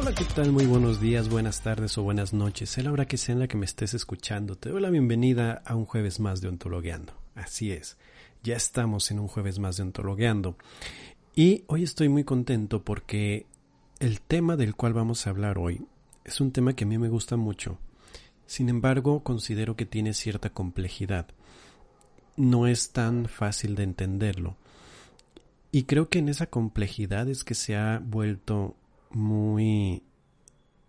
Hola, ¿qué tal? Muy buenos días, buenas tardes o buenas noches. Sea la hora que sea en la que me estés escuchando. Te doy la bienvenida a un jueves más de Ontologueando. Así es, ya estamos en un jueves más de Ontologueando. Y hoy estoy muy contento porque el tema del cual vamos a hablar hoy es un tema que a mí me gusta mucho. Sin embargo, considero que tiene cierta complejidad. No es tan fácil de entenderlo. Y creo que en esa complejidad es que se ha vuelto muy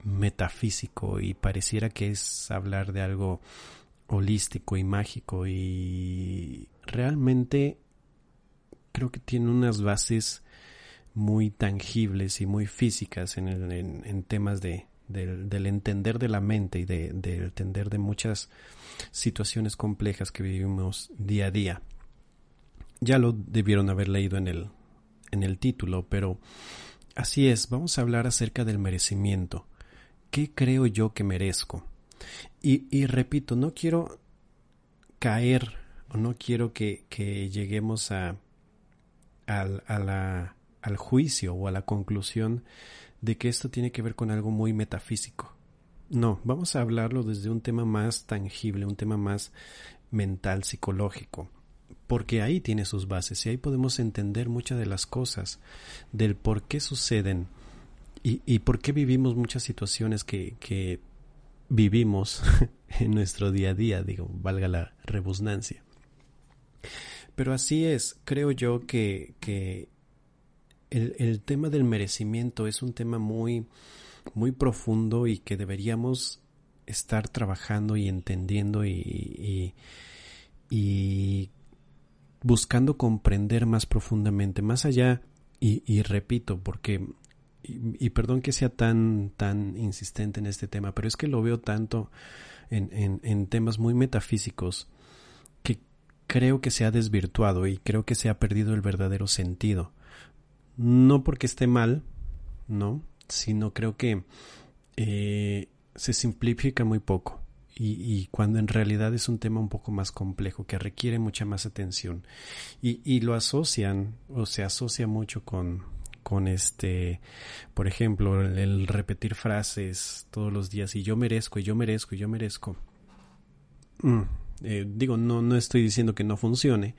metafísico y pareciera que es hablar de algo holístico y mágico y realmente creo que tiene unas bases muy tangibles y muy físicas en, el, en, temas de, del, entender de la mente y de, del entender de muchas situaciones complejas que vivimos día a día. Ya lo debieron haber leído en el, en el título, pero Así es, vamos a hablar acerca del merecimiento. ¿Qué creo yo que merezco? Y, repito, no quiero caer o no quiero que, lleguemos a, al juicio o a la conclusión de que esto tiene que ver con algo muy metafísico. No, vamos a hablarlo desde un tema más tangible, un tema más mental, psicológico porque ahí tiene sus bases y ahí podemos entender muchas de las cosas, del por qué suceden y, por qué vivimos muchas situaciones que, que vivimos en nuestro día a día, digo, valga la rebusnancia. Pero así es, creo yo que, que el, el, tema del merecimiento es un tema muy, muy profundo y que deberíamos estar trabajando y entendiendo y, y, y buscando comprender más profundamente, más allá, y, repito, porque, y, perdón que sea tan, tan insistente en este tema, pero es que lo veo tanto en, en, temas muy metafísicos que creo que se ha desvirtuado y creo que se ha perdido el verdadero sentido. No porque esté mal, ¿no? Sino creo que eh, se simplifica muy poco y, cuando en realidad es un tema un poco más complejo que requiere mucha más atención y, lo asocian o se asocia mucho con, con este, por ejemplo, el, repetir frases todos los días y yo merezco y yo merezco y yo merezco. Mm, eh, digo, no, no estoy diciendo que no funcione.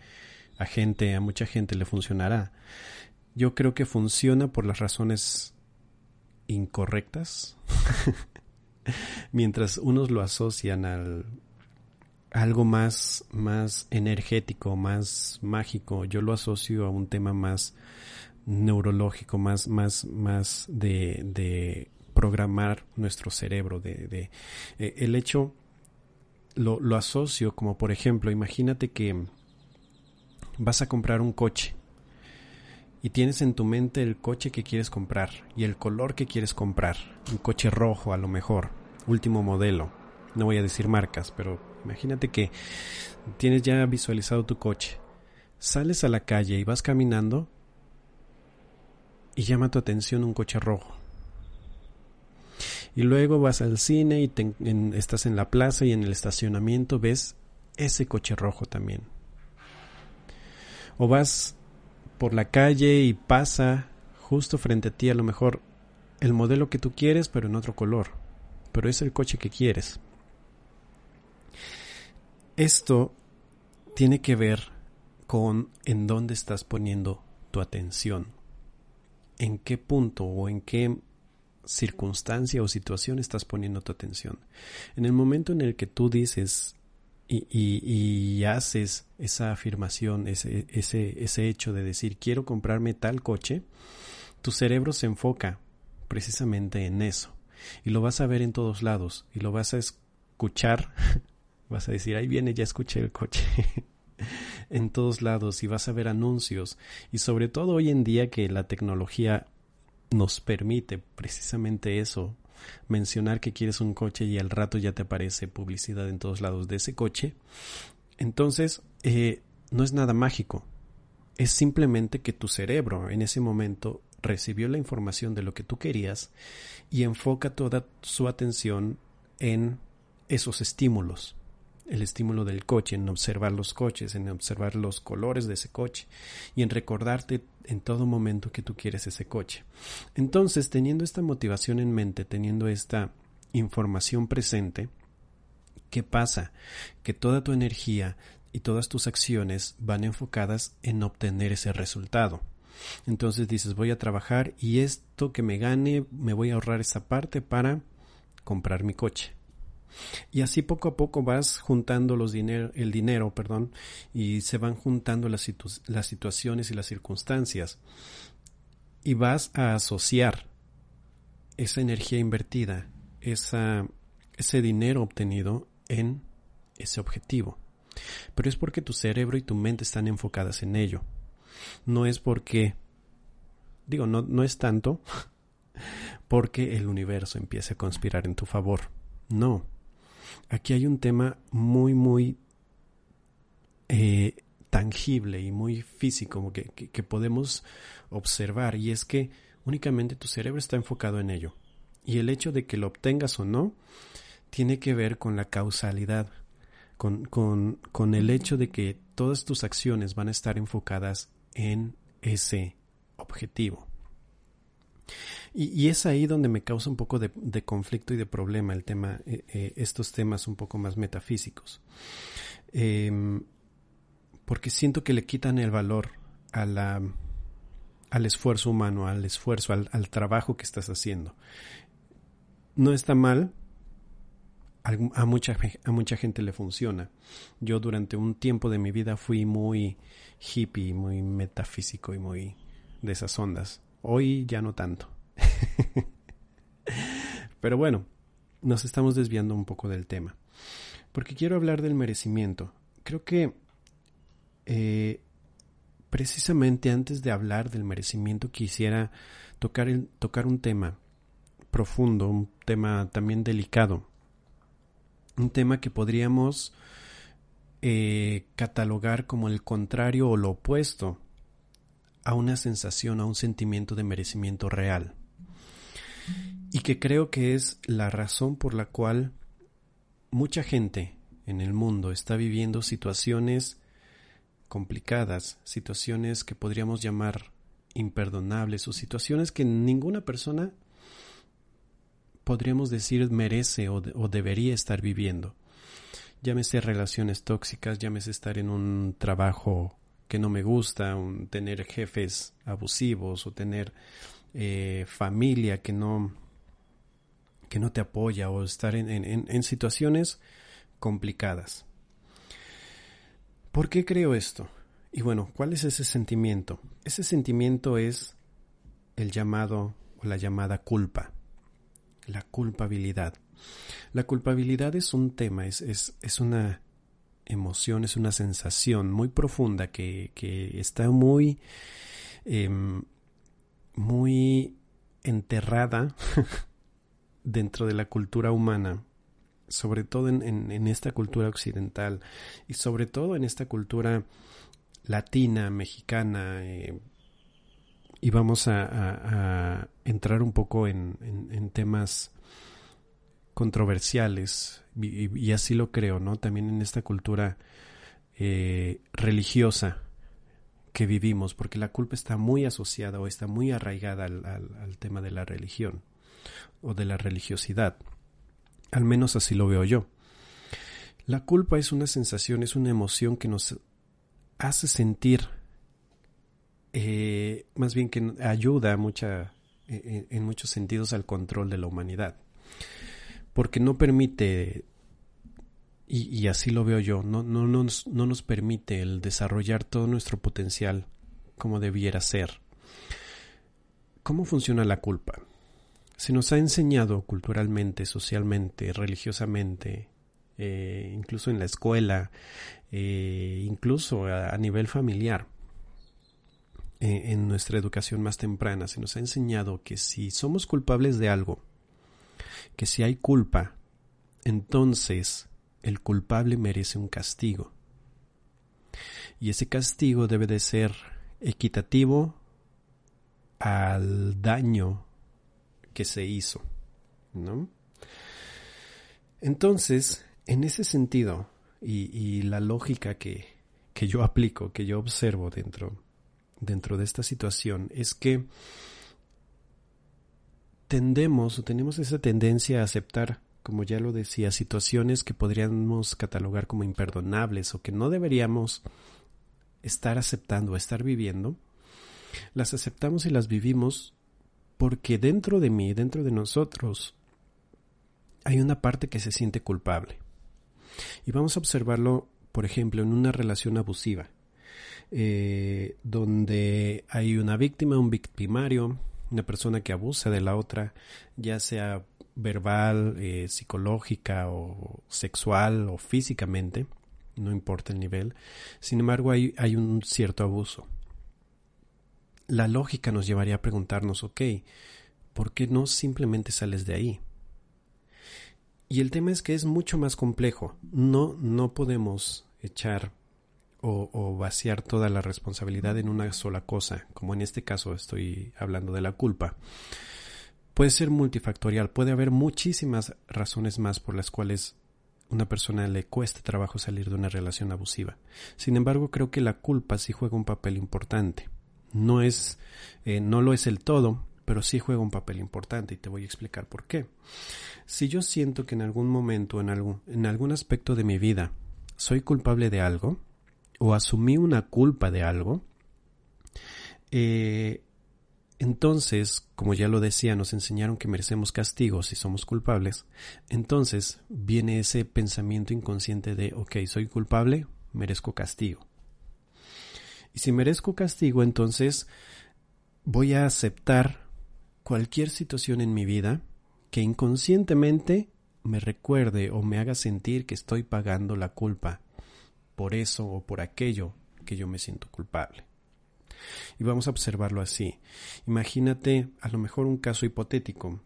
A gente, a mucha gente le funcionará. Yo creo que funciona por las razones incorrectas. mientras unos lo asocian al algo más, más energético, más mágico, yo lo asocio a un tema más neurológico, más, más, más de, programar nuestro cerebro, de, de eh, el hecho lo, lo asocio como por ejemplo, imagínate que vas a comprar un coche y tienes en tu mente el coche que quieres comprar y el color que quieres comprar, un coche rojo a lo mejor, último modelo. No voy a decir marcas, pero imagínate que tienes ya visualizado tu coche. Sales a la calle y vas caminando y llama tu atención un coche rojo. Y luego vas al cine y estás en la plaza y en el estacionamiento ves ese coche rojo también. O vas por la calle y pasa justo frente a ti a lo mejor el modelo que tú quieres pero en otro color, pero es el coche que quieres. Esto tiene que ver con en dónde estás poniendo tu atención. En qué punto o en qué circunstancia o situación estás poniendo tu atención. En el momento en el que tú dices y, y, haces esa afirmación, ese, ese, ese hecho de decir quiero comprarme tal coche, tu cerebro se enfoca precisamente en eso. Y lo vas a ver en todos lados y lo vas a escuchar. vas a decir, ahí viene, ya escuché el coche. en todos lados y vas a ver anuncios. Y sobre todo hoy en día que la tecnología nos permite precisamente eso, mencionar que quieres un coche y al rato ya te aparece publicidad en todos lados de ese coche. Entonces, eh, no es nada mágico. Es simplemente que tu cerebro en ese momento recibió la información de lo que tú querías y enfoca toda su atención en esos estímulos el estímulo del coche, en observar los coches, en observar los colores de ese coche y en recordarte en todo momento que tú quieres ese coche. Entonces, teniendo esta motivación en mente, teniendo esta información presente, ¿qué pasa? Que toda tu energía y todas tus acciones van enfocadas en obtener ese resultado. Entonces dices, voy a trabajar y esto que me gane, me voy a ahorrar esa parte para comprar mi coche. Y así poco a poco vas juntando los el dinero, perdón, y se van juntando las, situaciones y las circunstancias. Y vas a asociar esa energía invertida, ese dinero obtenido en ese objetivo. Pero es porque tu cerebro y tu mente están enfocadas en ello. No es porque, digo, no, no es tanto porque el universo empiece a conspirar en tu favor. No, aquí hay un tema muy, muy eh, tangible y muy físico que, que, podemos observar y es que únicamente tu cerebro está enfocado en ello. Y el hecho de que lo obtengas o no tiene que ver con la causalidad, con, con, con el hecho de que todas tus acciones van a estar enfocadas en ese objetivo. Y, es ahí donde me causa un poco de, conflicto y de problema el tema, eh, eh, estos temas un poco más metafísicos. Em, porque siento que le quitan el valor a la, al esfuerzo humano, al esfuerzo, al, al trabajo que estás haciendo. No está mal, a mucha, a mucha gente le funciona. Yo durante un tiempo de mi vida fui muy hippie, muy metafísico y muy de esas ondas. Hoy ya no tanto. Pero bueno, nos estamos desviando un poco del tema. Porque quiero hablar del merecimiento. Creo que eh, precisamente antes de hablar del merecimiento quisiera tocar, tocar un tema profundo, un tema también delicado. Un tema que podríamos eh, catalogar como el contrario o lo opuesto a una sensación, a un sentimiento de merecimiento real. Y que creo que es la razón por la cual mucha gente en el mundo está viviendo situaciones complicadas, situaciones que podríamos llamar imperdonables o situaciones que ninguna persona podríamos decir merece o, debería estar viviendo. Llámese relaciones tóxicas, llámese estar en un trabajo que no me gusta, un, tener jefes abusivos o tener eh, familia que no, que no te apoya o estar en, en situaciones complicadas. ¿Por qué creo esto? Y bueno, ¿cuál es ese sentimiento? Ese sentimiento es el llamado o la llamada culpa, la culpabilidad. La culpabilidad es un tema, es, es, es una emoción, es una sensación muy profunda que, que está muy em, muy enterrada dentro de la cultura humana, sobre todo en, esta cultura occidental y sobre todo en esta cultura latina, mexicana, eh, y vamos a, entrar un poco en, temas controversiales, y, así lo creo, ¿no? También en esta cultura eh, religiosa que vivimos, porque la culpa está muy asociada o está muy arraigada al, tema de la religión o de la religiosidad. Al menos así lo veo yo. La culpa es una sensación, es una emoción que nos hace sentir, eh, más bien que ayuda mucha, en, en muchos sentidos al control de la humanidad, porque no permite y, así lo veo yo, no, no, nos, no nos permite el desarrollar todo nuestro potencial como debiera ser. ¿Cómo funciona la culpa? Se nos ha enseñado culturalmente, socialmente, religiosamente, eh, incluso en la escuela, eh, incluso a, nivel familiar, eh, en nuestra educación más temprana, se nos ha enseñado que si somos culpables de algo, que si hay culpa, entonces el culpable merece un castigo. Y ese castigo debe de ser equitativo al daño que se hizo, ¿no? Entonces, en ese sentido, y, la lógica que, que, yo aplico, que yo observo dentro, dentro de esta situación, es que tendemos o tenemos esa tendencia a aceptar como ya lo decía, situaciones que podríamos catalogar como imperdonables o que no deberíamos estar aceptando o estar viviendo, las aceptamos y las vivimos porque dentro de mí, dentro de nosotros, hay una parte que se siente culpable. Y vamos a observarlo, por ejemplo, en una relación abusiva, eh, donde hay una víctima, un victimario, una persona que abusa de la otra, ya sea verbal, eh, psicológica o sexual o físicamente, no importa el nivel, sin embargo hay, hay un cierto abuso. La lógica nos llevaría a preguntarnos, ok, ¿por qué no simplemente sales de ahí? Y el tema es que es mucho más complejo. No, no podemos echar o, o, vaciar toda la responsabilidad en una sola cosa, como en este caso estoy hablando de la culpa puede ser multifactorial, puede haber muchísimas razones más por las cuales una persona le cueste trabajo salir de una relación abusiva. Sin embargo, creo que la culpa sí juega un papel importante. No es, eh, no lo es el todo, pero sí juega un papel importante y te voy a explicar por qué. Si yo siento que en algún momento, en algún, en algún aspecto de mi vida, soy culpable de algo, o asumí una culpa de algo, eh, entonces, como ya lo decía, nos enseñaron que merecemos castigo si somos culpables. Entonces viene ese pensamiento inconsciente de, ok, soy culpable, merezco castigo. Y si merezco castigo, entonces voy a aceptar cualquier situación en mi vida que inconscientemente me recuerde o me haga sentir que estoy pagando la culpa por eso o por aquello que yo me siento culpable. Y vamos a observarlo así. Imagínate a lo mejor un caso hipotético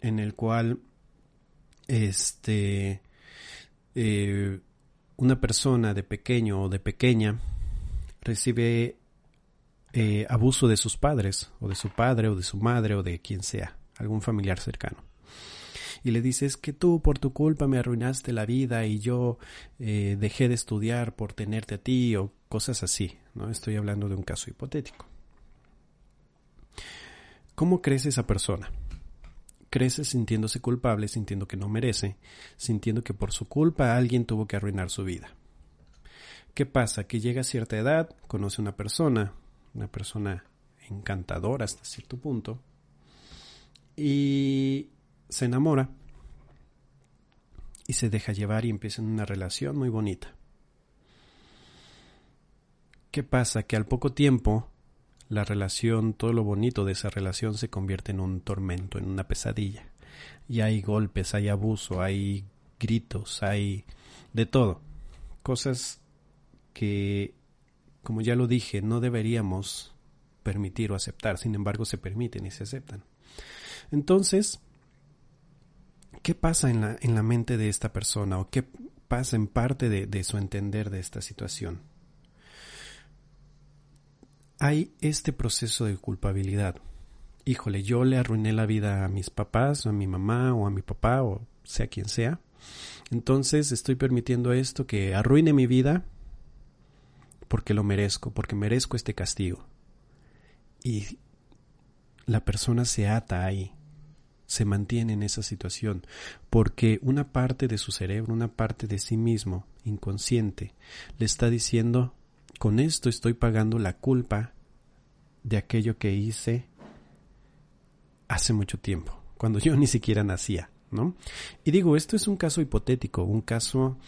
en el cual este eh, una persona de pequeño o de pequeña recibe eh, abuso de sus padres o de su padre o de su madre o de quien sea, algún familiar cercano y le dices que tú por tu culpa me arruinaste la vida y yo eh, dejé de estudiar por tenerte a ti o cosas así, ¿no? Estoy hablando de un caso hipotético. ¿Cómo crece esa persona? Crece sintiéndose culpable, sintiendo que no merece, sintiendo que por su culpa alguien tuvo que arruinar su vida. ¿Qué pasa? Que llega a cierta edad, conoce una persona, una persona encantadora hasta cierto punto, y se enamora y se deja llevar y empiezan una relación muy bonita. ¿Qué pasa? Que al poco tiempo la relación, todo lo bonito de esa relación se convierte en un tormento, en una pesadilla. Y hay golpes, hay abuso, hay gritos, hay de todo. Cosas que, como ya lo dije, no deberíamos permitir o aceptar, sin embargo se permiten y se aceptan. Entonces, ¿Qué pasa en la, en la mente de esta persona o qué pasa en parte de, de su entender de esta situación? Hay este proceso de culpabilidad. Híjole, yo le arruiné la vida a mis papás, o a mi mamá, o a mi papá, o sea quien sea. Entonces estoy permitiendo esto que arruine mi vida porque lo merezco, porque merezco este castigo. Y la persona se ata ahí, se mantiene en esa situación, porque una parte de su cerebro, una parte de sí mismo, inconsciente, le está diciendo Con esto estoy pagando la culpa de aquello que hice hace mucho tiempo, cuando yo ni siquiera nacía, ¿no? Y digo, esto es un caso hipotético, un caso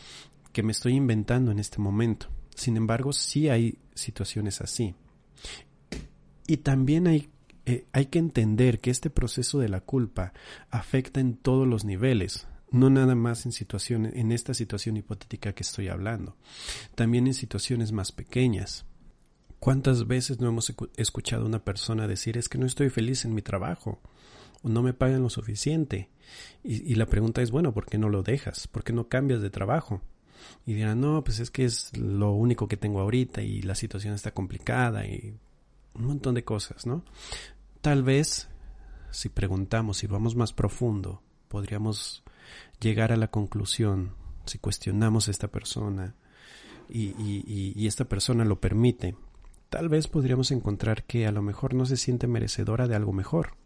que me estoy inventando en este momento. Sin embargo, sí hay situaciones así. Y también hay, eh, hay que entender que este proceso de la culpa afecta en todos los niveles, no nada más en situaciones, en esta situación hipotética que estoy hablando, también en situaciones más pequeñas. ¿Cuántas veces no hemos escuchado a una persona decir es que no estoy feliz en mi trabajo o no me pagan lo suficiente? Y, y, la pregunta es, bueno, ¿por qué no lo dejas? ¿Por qué no cambias de trabajo? Y dirán, no, pues es que es lo único que tengo ahorita y la situación está complicada y un montón de cosas, ¿no? Tal vez, si preguntamos, si vamos más profundo, podríamos llegar a la conclusión, si cuestionamos a esta persona y, y, y esta persona lo permite, tal vez podríamos encontrar que a lo mejor no se siente merecedora de algo mejor.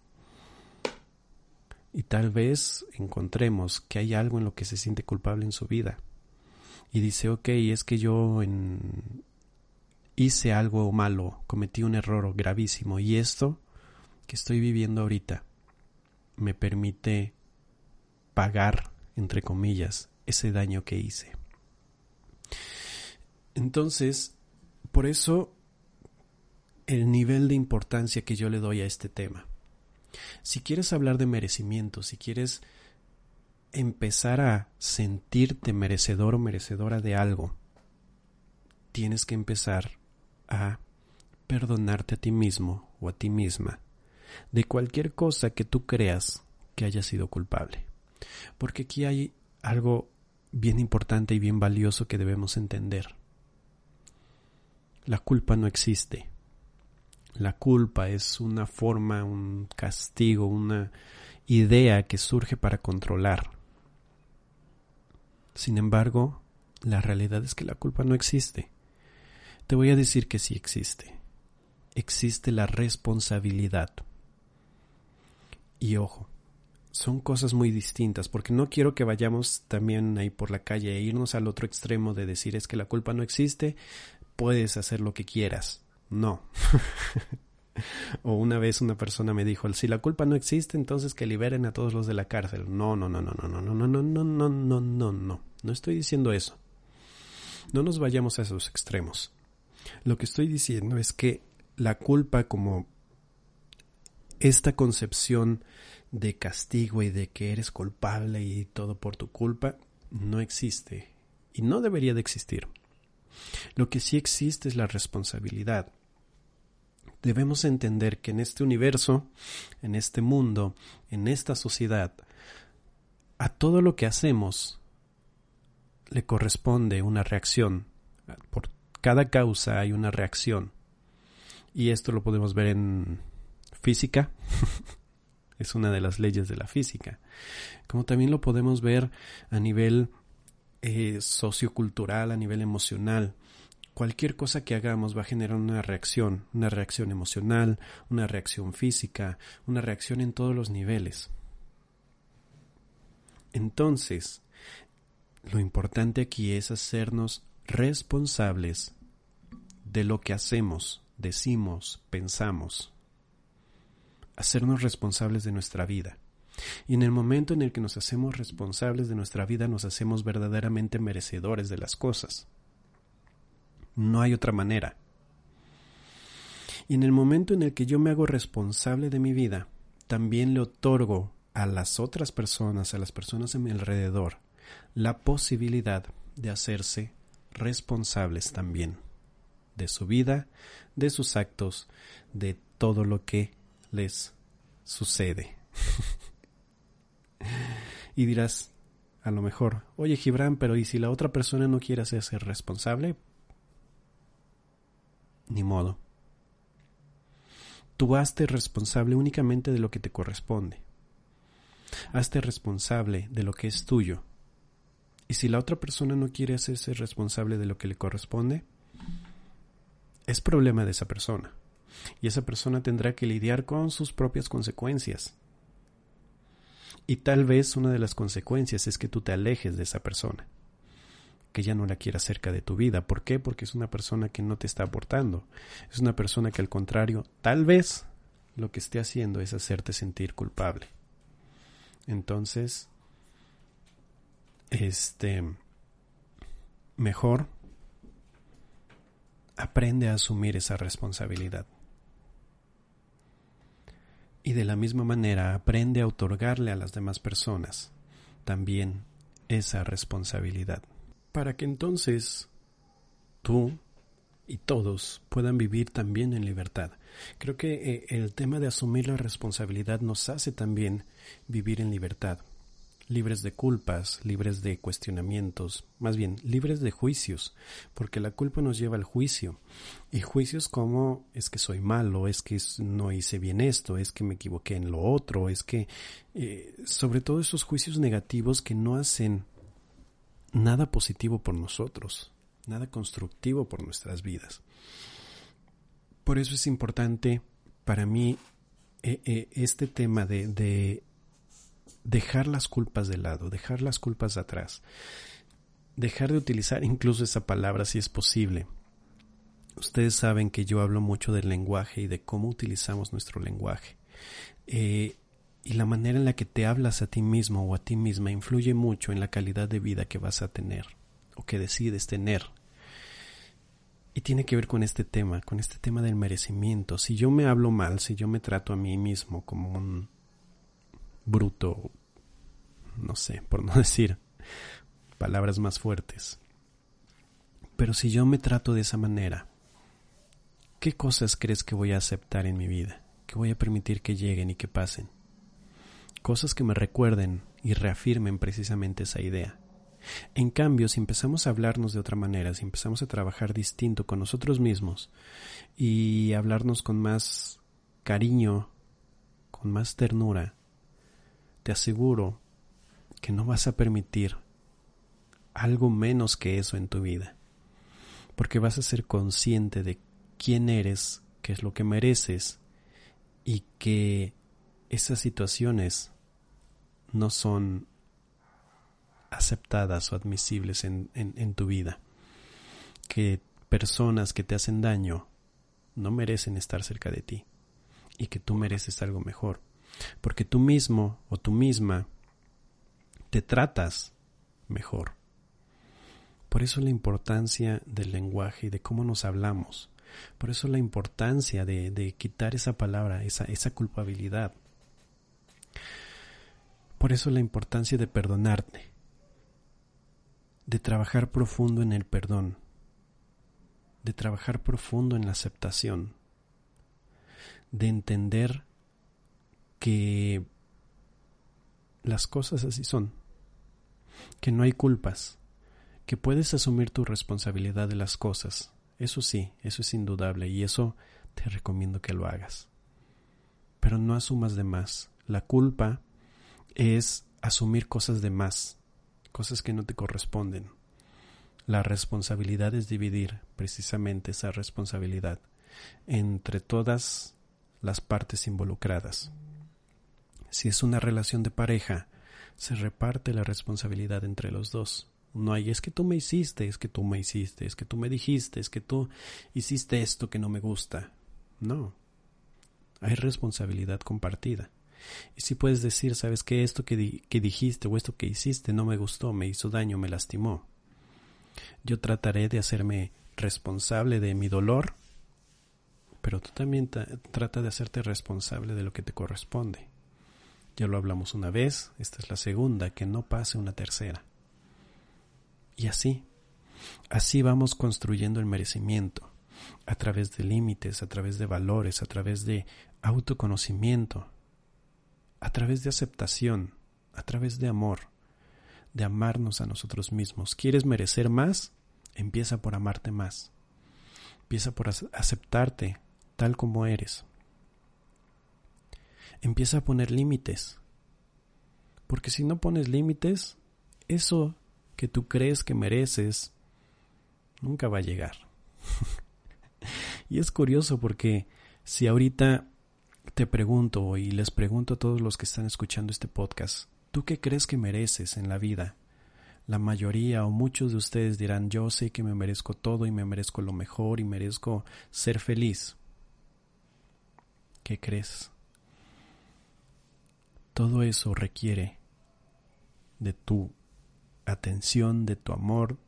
Y tal vez encontremos que hay algo en lo que se siente culpable en su vida. Y dice, ok, es que yo en... hice algo malo, cometí un error gravísimo y esto que estoy viviendo ahorita me permite pagar, entre comillas, ese daño que hice. Entonces, por eso el nivel de importancia que yo le doy a este tema. Si quieres hablar de merecimiento, si quieres empezar a sentirte merecedor o merecedora de algo, tienes que empezar a perdonarte a ti mismo o a ti misma de cualquier cosa que tú creas que haya sido culpable. Porque aquí hay algo bien importante y bien valioso que debemos entender. La culpa no existe. La culpa es una forma, un castigo, una idea que surge para controlar. Sin embargo, la realidad es que la culpa no existe. Te voy a decir que sí existe. Existe la responsabilidad. Y ojo, son cosas muy distintas, porque no quiero que vayamos también ahí por la calle e irnos al otro extremo de decir es que la culpa no existe, puedes hacer lo que quieras. No. o una vez una persona me dijo, si la culpa no existe, entonces que liberen a todos los de la cárcel. No, no, no, no, no, no, no, no, no, no, no, no, no, no. No estoy diciendo eso. No nos vayamos a esos extremos. Lo que estoy diciendo es que la culpa como esta concepción de castigo y de que eres culpable y todo por tu culpa no existe y no debería de existir. Lo que sí existe es la responsabilidad debemos entender que en este universo, en este mundo, en esta sociedad, a todo lo que hacemos le corresponde una reacción. Por cada causa hay una reacción. Y esto lo podemos ver en física. es una de las leyes de la física. Como también lo podemos ver a nivel eh, sociocultural, a nivel emocional cualquier cosa que hagamos va a generar una reacción, una reacción emocional, una reacción física, una reacción en todos los niveles. Entonces, lo importante aquí es hacernos responsables de lo que hacemos, decimos, pensamos. Hacernos responsables de nuestra vida. Y en el momento en el que nos hacemos responsables de nuestra vida, nos hacemos verdaderamente merecedores de las cosas. No hay otra manera. Y en el momento en el que yo me hago responsable de mi vida, también le otorgo a las otras personas, a las personas en mi alrededor, la posibilidad de hacerse responsables también de su vida, de sus actos, de todo lo que les sucede. y dirás, a lo mejor, oye Gibran, pero ¿y si la otra persona no quiere hacerse responsable? Ni modo. Tú hazte responsable únicamente de lo que te corresponde. Hazte responsable de lo que es tuyo. Y si la otra persona no quiere hacerse responsable de lo que le corresponde, es problema de esa persona. Y esa persona tendrá que lidiar con sus propias consecuencias. Y tal vez una de las consecuencias es que tú te alejes de esa persona. que ya no la quieras cerca de tu vida. ¿Por qué? Porque es una persona que no te está aportando. Es una persona que al contrario, tal vez lo que esté haciendo es hacerte sentir culpable. Entonces, este, mejor aprende a asumir esa responsabilidad. Y de la misma manera aprende a otorgarle a las demás personas también esa responsabilidad. Para que entonces tú y todos puedan vivir también en libertad. Creo que eh, el tema de asumir la responsabilidad nos hace también vivir en libertad libres de culpas, libres de cuestionamientos, más bien libres de juicios, porque la culpa nos lleva al juicio. Y juicios como es que soy malo, es que no hice bien esto, es que me equivoqué en lo otro, es que eh, sobre todo esos juicios negativos que no hacen nada positivo por nosotros, nada constructivo por nuestras vidas. Por eso es importante para mí eh, eh, este tema de dejar las culpas de lado, dejar las culpas atrás, dejar de utilizar incluso esa palabra si es posible. Ustedes saben que yo hablo mucho del lenguaje y de cómo utilizamos nuestro lenguaje. Eh, y la manera en la que te hablas a ti mismo o a ti misma influye mucho en la calidad de vida que vas a tener o que decides tener. Y tiene que ver con este tema, con este tema del merecimiento. Si yo me hablo mal, si yo me trato a mí mismo como un bruto, no sé, por no decir palabras más fuertes. Pero si yo me trato de esa manera, ¿qué cosas crees que voy a aceptar en mi vida? ¿Que voy a permitir que lleguen y que pasen? Cosas que me recuerden y reafirmen precisamente esa idea. En cambio, si empezamos a hablarnos de otra manera, si empezamos a trabajar distinto con nosotros mismos y hablarnos con más cariño, con más ternura, te aseguro que no vas a permitir algo menos que eso en tu vida, porque vas a ser consciente de quién eres, qué es lo que mereces y que esas situaciones no son aceptadas o admisibles en, en, tu vida, que personas que te hacen daño no merecen estar cerca de ti y que tú mereces algo mejor porque tú mismo o tú misma te tratas mejor. Por eso la importancia del lenguaje y de cómo nos hablamos. Por eso la importancia de, quitar esa palabra, esa, esa culpabilidad. Por eso la importancia de perdonarte, de trabajar profundo en el perdón, de trabajar profundo en la aceptación, de entender que las cosas así son, que no hay culpas, que puedes asumir tu responsabilidad de las cosas. Eso sí, eso es indudable y eso te recomiendo que lo hagas. Pero no asumas de más. La culpa es asumir cosas de más, cosas que no te corresponden. La responsabilidad es dividir precisamente esa responsabilidad entre todas las partes involucradas. Si es una relación de pareja, se reparte la responsabilidad entre los dos. No hay es que tú me hiciste, es que tú me hiciste, es que tú me dijiste, es que tú hiciste esto que no me gusta. No. Hay responsabilidad compartida. Y si puedes decir, sabes que esto que, que dijiste o esto que hiciste no me gustó, me hizo daño, me lastimó. Yo trataré de hacerme responsable de mi dolor, pero tú también trata de hacerte responsable de lo que te corresponde. Ya lo hablamos una vez, esta es la segunda, que no pase una tercera. Y así, así vamos construyendo el merecimiento, a través de límites, a través de valores, a través de autoconocimiento, a través de aceptación, a través de amor, de amarnos a nosotros mismos. ¿Quieres merecer más? Empieza por amarte más. Empieza por aceptarte tal como eres. Empieza a poner límites. Porque si no pones límites, eso que tú crees que mereces nunca va a llegar. y es curioso porque si ahorita te pregunto y les pregunto a todos los que están escuchando este podcast, ¿tú qué crees que mereces en la vida? la mayoría o muchos de ustedes dirán, yo sé que me merezco todo y me merezco lo mejor y merezco ser feliz. ¿Qué crees? Todo eso requiere de tu atención, de tu amor,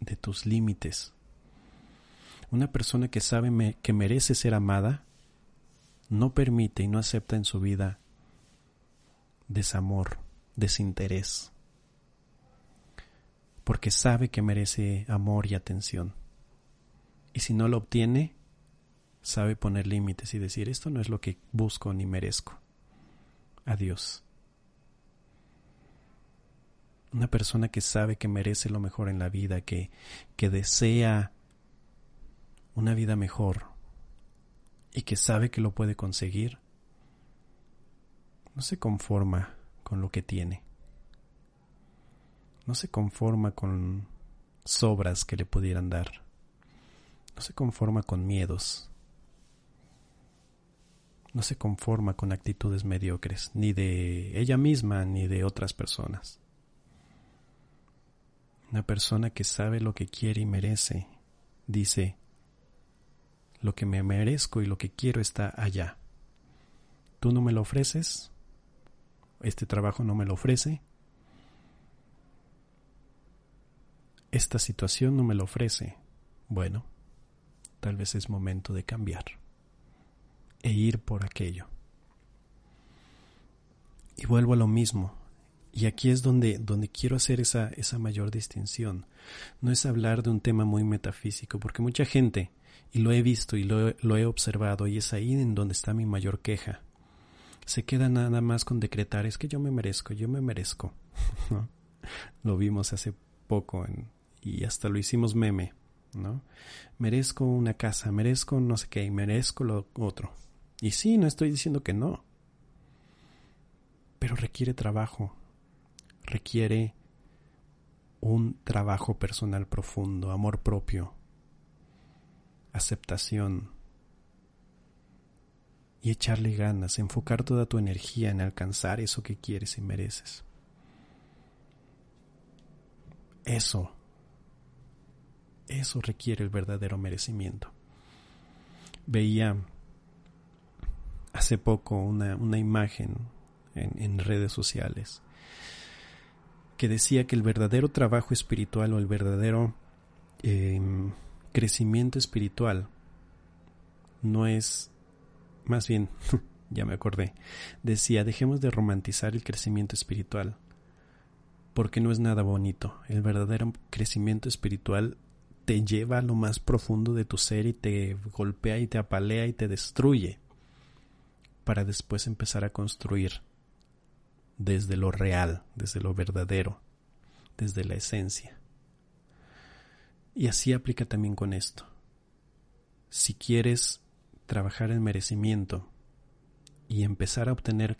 de tus límites. Una persona que sabe que merece ser amada no permite y no acepta en su vida desamor, desinterés, porque sabe que merece amor y atención. Y si no lo obtiene, sabe poner límites y decir, esto no es lo que busco ni merezco. Adiós. Una persona que sabe que merece lo mejor en la vida, que, que desea una vida mejor y que sabe que lo puede conseguir, no se conforma con lo que tiene. No se conforma con sobras que le pudieran dar. No se conforma con miedos. No se conforma con actitudes mediocres, ni de ella misma ni de otras personas. Una persona que sabe lo que quiere y merece, dice, lo que me merezco y lo que quiero está allá. Tú no me lo ofreces, este trabajo no me lo ofrece, esta situación no me lo ofrece. Bueno, tal vez es momento de cambiar e ir por aquello. Y vuelvo a lo mismo, y aquí es donde, donde quiero hacer esa, esa mayor distinción. No es hablar de un tema muy metafísico, porque mucha gente, y lo he visto y lo, lo he observado, y es ahí en donde está mi mayor queja, se queda nada más con decretar, es que yo me merezco, yo me merezco. Lo vimos hace poco y hasta lo hicimos meme, ¿no? Merezco una casa, merezco no sé qué, merezco lo otro. Y sí, no estoy diciendo que no, pero requiere trabajo, requiere un trabajo personal profundo, amor propio, aceptación y echarle ganas, enfocar toda tu energía en alcanzar eso que quieres y mereces. Eso, eso requiere el verdadero merecimiento. Veía hace poco una, una imagen en, redes sociales que decía que el verdadero trabajo espiritual o el verdadero em, crecimiento espiritual no es, más bien, ya me acordé, decía, dejemos de romantizar el crecimiento espiritual, porque no es nada bonito. El verdadero crecimiento espiritual te lleva a lo más profundo de tu ser y te golpea y te apalea y te destruye, para después empezar a construir desde lo real, desde lo verdadero, desde la esencia. Y así aplica también con esto. Si quieres trabajar en merecimiento y empezar a obtener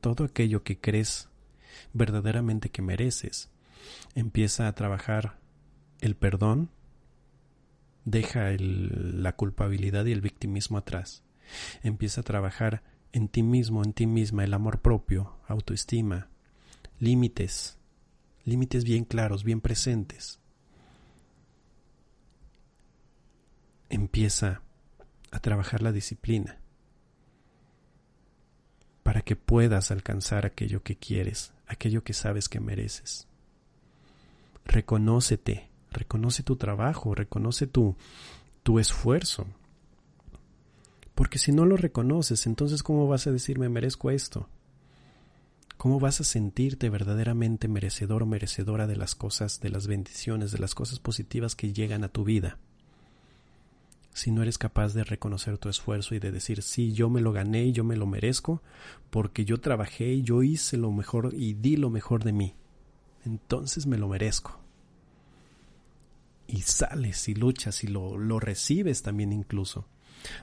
todo aquello que crees verdaderamente que mereces, empieza a trabajar el perdón, deja la culpabilidad y el victimismo atrás, empieza a trabajar en ti mismo, en ti misma, el amor propio, autoestima, límites, límites bien claros, bien presentes. Empieza a trabajar la disciplina para que puedas alcanzar aquello que quieres, aquello que sabes que mereces. Reconócete, reconoce tu trabajo, reconoce tu, tu esfuerzo. Porque si no lo reconoces, entonces ¿cómo vas a decir me merezco esto? ¿Cómo vas a sentirte verdaderamente merecedor o merecedora de las cosas, de las bendiciones, de las cosas positivas que llegan a tu vida? Si no eres capaz de reconocer tu esfuerzo y de decir, sí, yo me lo gané y yo me lo merezco, porque yo trabajé y yo hice lo mejor y di lo mejor de mí, entonces me lo merezco. Y sales y luchas y lo, lo recibes también incluso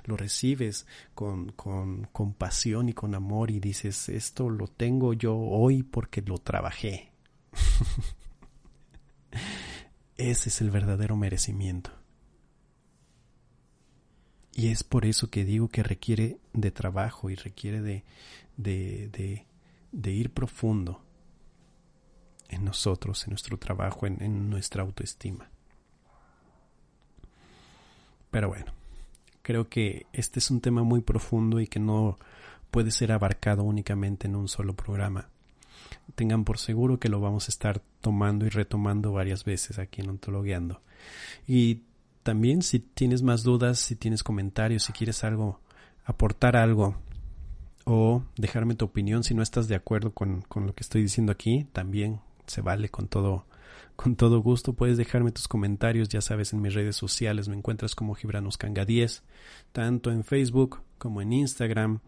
lo recibes con, con compasión y con amor y dices, esto lo tengo yo hoy porque lo trabajé. Ese es el verdadero merecimiento. Y es por eso que digo que requiere de trabajo y requiere de, de, ir profundo. en nosotros, en nuestro trabajo, en nuestra autoestima. Pero bueno, creo que este es un tema muy profundo y que no puede ser abarcado únicamente en un solo programa. Tengan por seguro que lo vamos a estar tomando y retomando varias veces aquí en Ontologueando. Y también si tienes más dudas, si tienes comentarios, si quieres algo, aportar algo o dejarme tu opinión si no estás de acuerdo con, con lo que estoy diciendo aquí, también se vale con todo con todo gusto puedes dejarme tus comentarios, ya sabes, en mis redes sociales me encuentras como Gibranoscanga 10, tanto en Facebook como en Instagram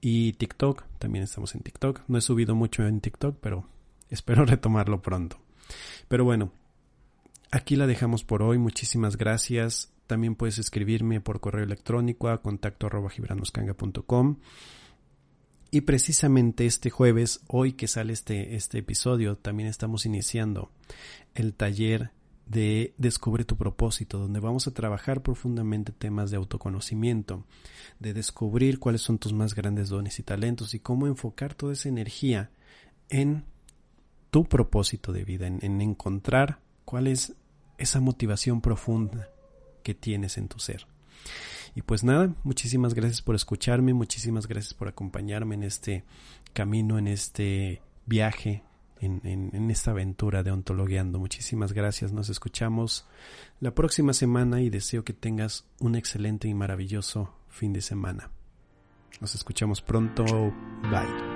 y TikTok, también estamos en TikTok. No he subido mucho en TikTok, pero espero retomarlo pronto. Pero bueno, aquí la dejamos por hoy, muchísimas gracias. También puedes escribirme por correo electrónico a contacto arroba y precisamente este jueves, hoy que sale este, este episodio, también estamos iniciando el taller de Descubre tu propósito, donde vamos a trabajar profundamente temas de autoconocimiento, de descubrir cuáles son tus más grandes dones y talentos y cómo enfocar toda esa energía en tu propósito de vida, en, en encontrar cuál es esa motivación profunda que tienes en tu ser. Y pues nada, muchísimas gracias por escucharme, muchísimas gracias por acompañarme en este camino, en este viaje, en, en, esta aventura de ontologueando. Muchísimas gracias, nos escuchamos la próxima semana y deseo que tengas un excelente y maravilloso fin de semana. Nos escuchamos pronto, bye.